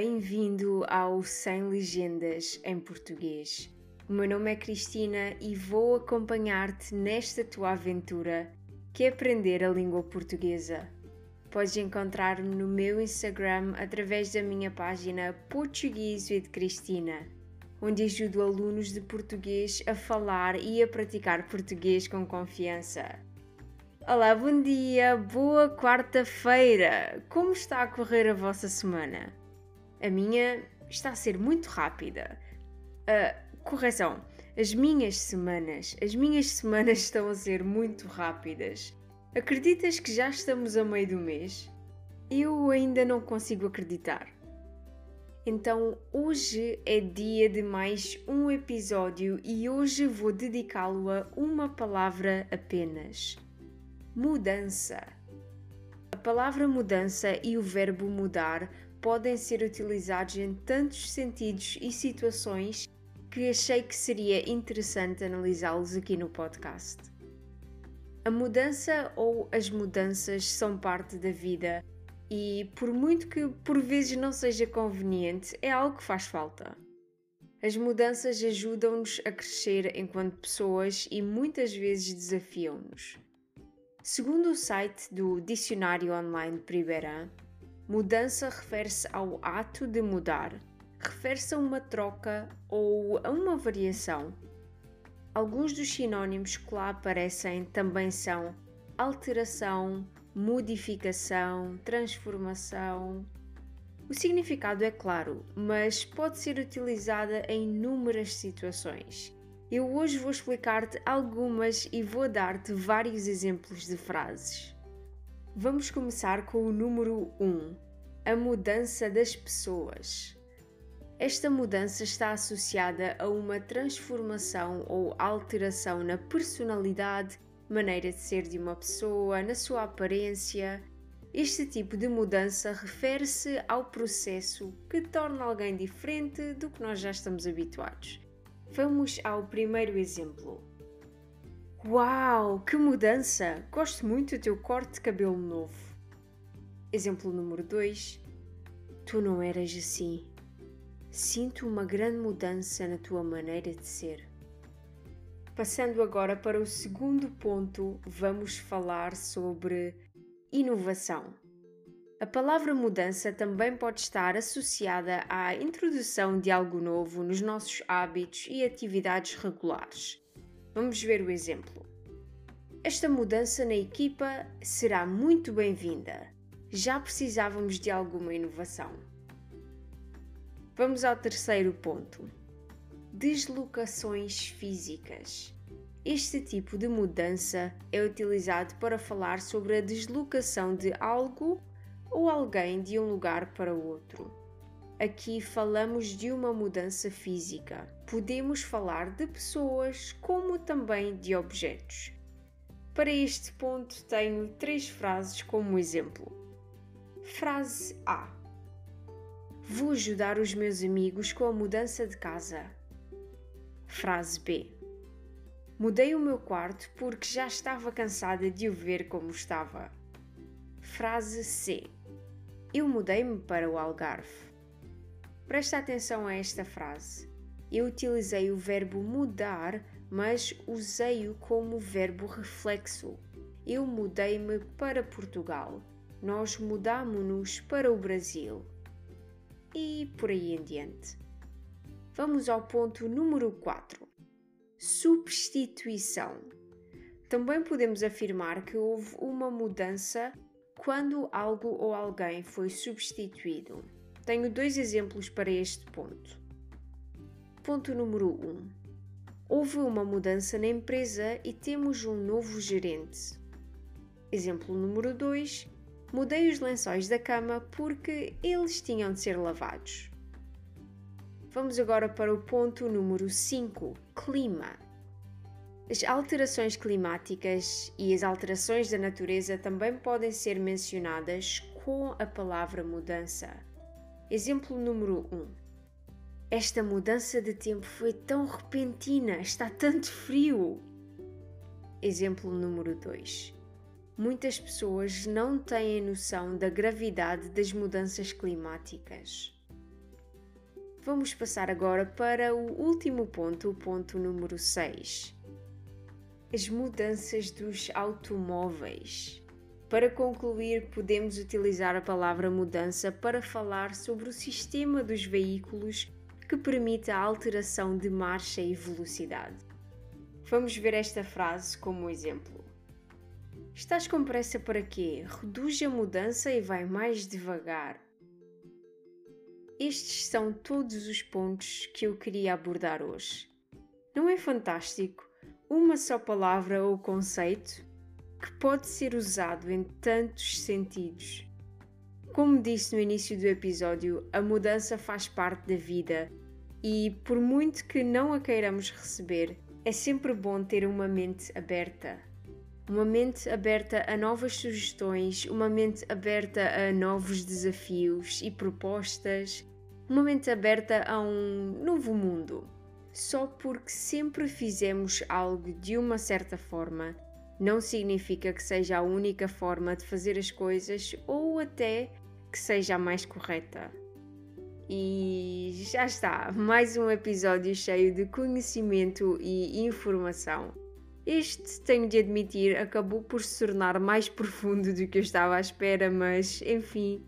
Bem-vindo ao Sem Legendas em Português. O meu nome é Cristina e vou acompanhar-te nesta tua aventura que é aprender a língua portuguesa. Podes encontrar-me no meu Instagram através da minha página Português with Cristina, onde ajudo alunos de português a falar e a praticar português com confiança. Olá, bom dia, boa quarta-feira! Como está a correr a vossa semana? A minha está a ser muito rápida. Uh, correção, as minhas semanas, as minhas semanas estão a ser muito rápidas. Acreditas que já estamos a meio do mês? Eu ainda não consigo acreditar. Então, hoje é dia de mais um episódio e hoje vou dedicá-lo a uma palavra apenas mudança. A palavra mudança e o verbo mudar podem ser utilizados em tantos sentidos e situações que achei que seria interessante analisá-los aqui no podcast. A mudança ou as mudanças são parte da vida e, por muito que por vezes não seja conveniente, é algo que faz falta. As mudanças ajudam-nos a crescer enquanto pessoas e muitas vezes desafiam-nos. Segundo o site do Dicionário Online Priberan, mudança refere-se ao ato de mudar, refere-se a uma troca ou a uma variação. Alguns dos sinónimos que lá aparecem também são alteração, modificação, transformação. O significado é claro, mas pode ser utilizada em inúmeras situações. Eu hoje vou explicar-te algumas e vou dar-te vários exemplos de frases. Vamos começar com o número 1, a mudança das pessoas. Esta mudança está associada a uma transformação ou alteração na personalidade, maneira de ser de uma pessoa, na sua aparência. Este tipo de mudança refere-se ao processo que torna alguém diferente do que nós já estamos habituados. Vamos ao primeiro exemplo. Uau, que mudança! Gosto muito do teu corte de cabelo novo. Exemplo número 2. Tu não eras assim. Sinto uma grande mudança na tua maneira de ser. Passando agora para o segundo ponto, vamos falar sobre inovação. A palavra mudança também pode estar associada à introdução de algo novo nos nossos hábitos e atividades regulares. Vamos ver o exemplo. Esta mudança na equipa será muito bem-vinda. Já precisávamos de alguma inovação. Vamos ao terceiro ponto: deslocações físicas. Este tipo de mudança é utilizado para falar sobre a deslocação de algo ou alguém de um lugar para outro. Aqui falamos de uma mudança física. Podemos falar de pessoas como também de objetos. Para este ponto, tenho três frases como exemplo. Frase A: Vou ajudar os meus amigos com a mudança de casa. Frase B: Mudei o meu quarto porque já estava cansada de o ver como estava. Frase C: eu mudei-me para o Algarve. Presta atenção a esta frase. Eu utilizei o verbo mudar, mas usei-o como verbo reflexo. Eu mudei-me para Portugal. Nós mudamo-nos para o Brasil. E por aí em diante. Vamos ao ponto número 4. Substituição. Também podemos afirmar que houve uma mudança quando algo ou alguém foi substituído. Tenho dois exemplos para este ponto. Ponto número 1. Um. Houve uma mudança na empresa e temos um novo gerente. Exemplo número 2. Mudei os lençóis da cama porque eles tinham de ser lavados. Vamos agora para o ponto número 5: clima. As alterações climáticas e as alterações da natureza também podem ser mencionadas com a palavra mudança. Exemplo número 1. Um. Esta mudança de tempo foi tão repentina, está tanto frio. Exemplo número 2. Muitas pessoas não têm noção da gravidade das mudanças climáticas. Vamos passar agora para o último ponto, o ponto número 6. As mudanças dos automóveis. Para concluir, podemos utilizar a palavra mudança para falar sobre o sistema dos veículos que permite a alteração de marcha e velocidade. Vamos ver esta frase como exemplo. Estás com pressa para quê? Reduz a mudança e vai mais devagar. Estes são todos os pontos que eu queria abordar hoje. Não é fantástico? Uma só palavra ou conceito que pode ser usado em tantos sentidos. Como disse no início do episódio, a mudança faz parte da vida e, por muito que não a queiramos receber, é sempre bom ter uma mente aberta. Uma mente aberta a novas sugestões, uma mente aberta a novos desafios e propostas, uma mente aberta a um novo mundo. Só porque sempre fizemos algo de uma certa forma, não significa que seja a única forma de fazer as coisas ou até que seja a mais correta. E já está, mais um episódio cheio de conhecimento e informação. Este, tenho de admitir, acabou por se tornar mais profundo do que eu estava à espera, mas enfim.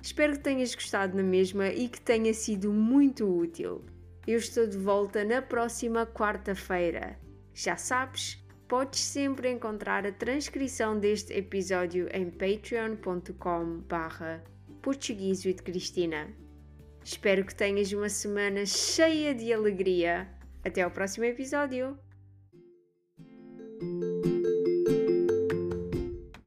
Espero que tenhas gostado na mesma e que tenha sido muito útil. Eu estou de volta na próxima quarta-feira. Já sabes, podes sempre encontrar a transcrição deste episódio em patreon.com barra português Cristina. Espero que tenhas uma semana cheia de alegria. Até ao próximo episódio!